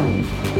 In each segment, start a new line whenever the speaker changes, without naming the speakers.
Mm-hmm.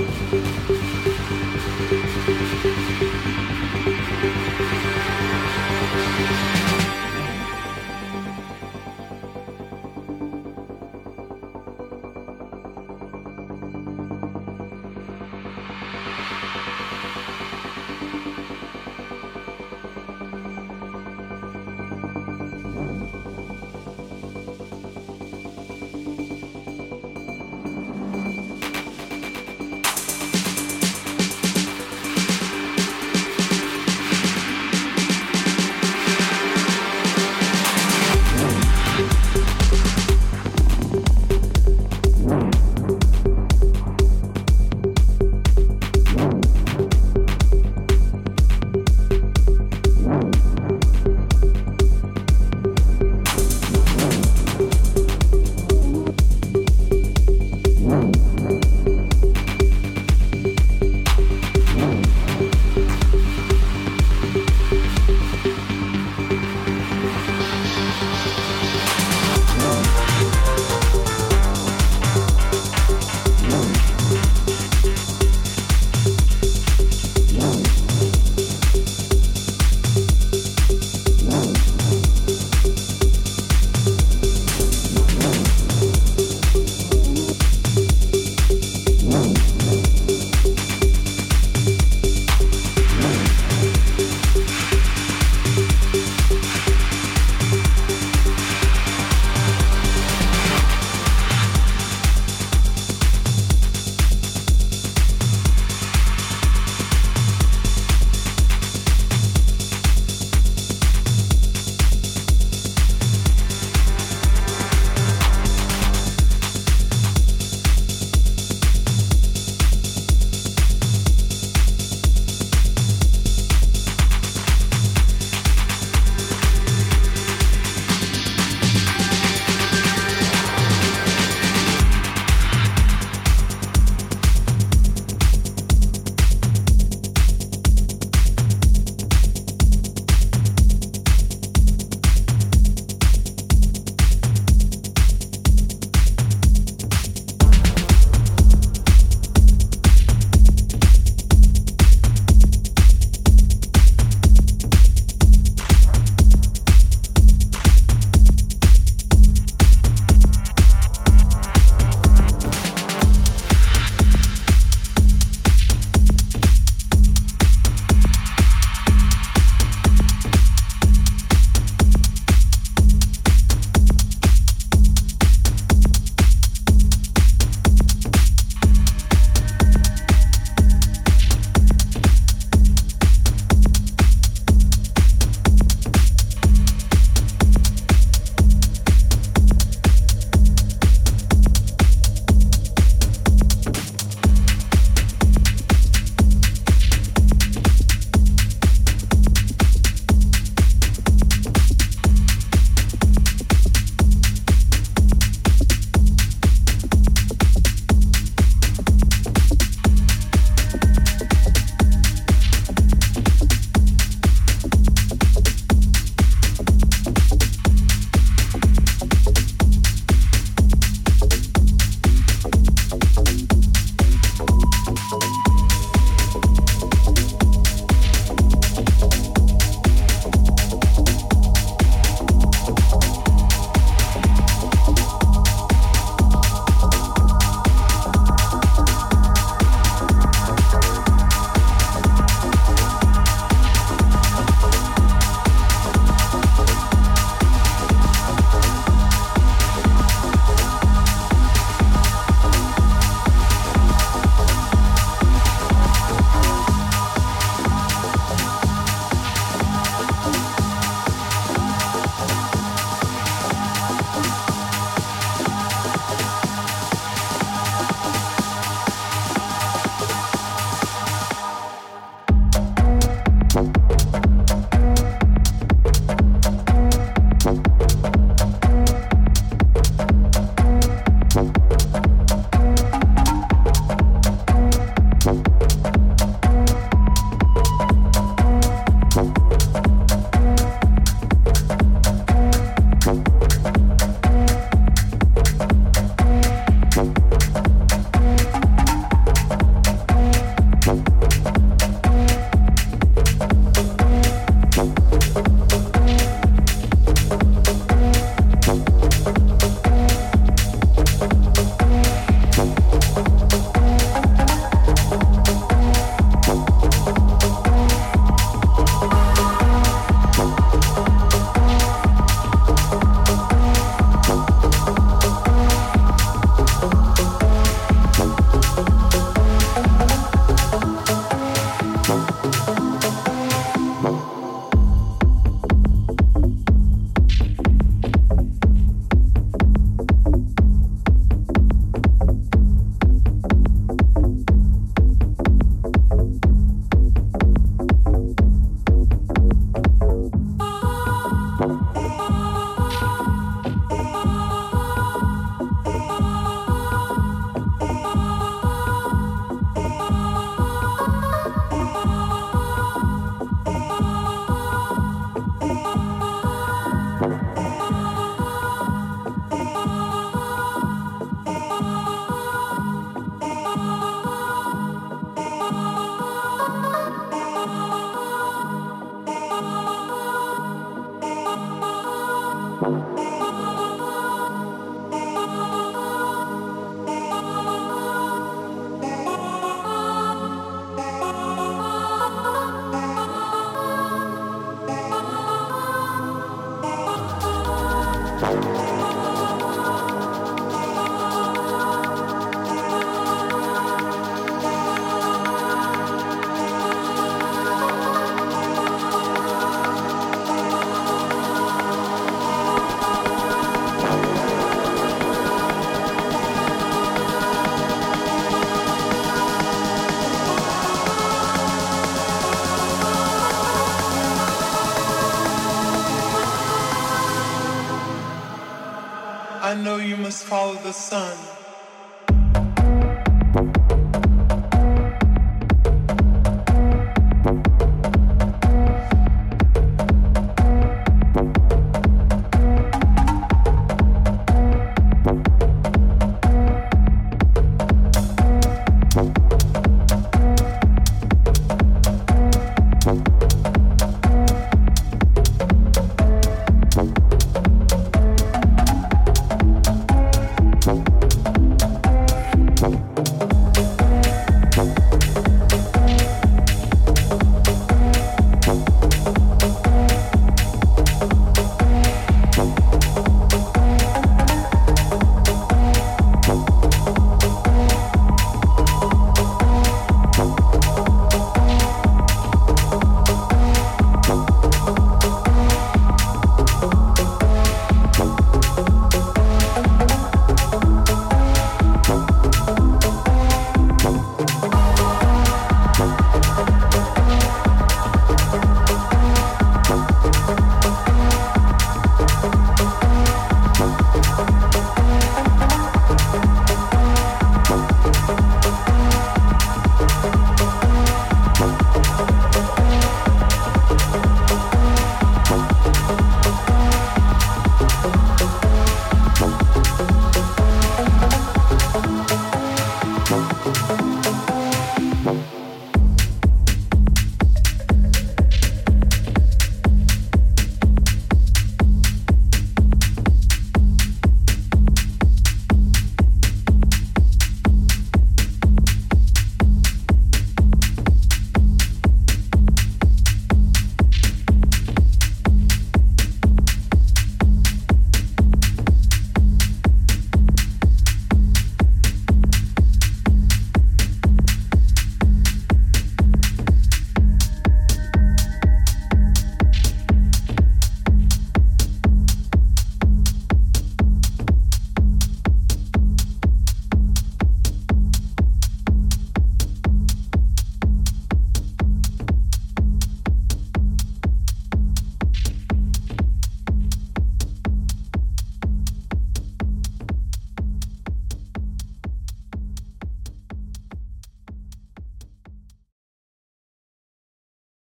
Sun.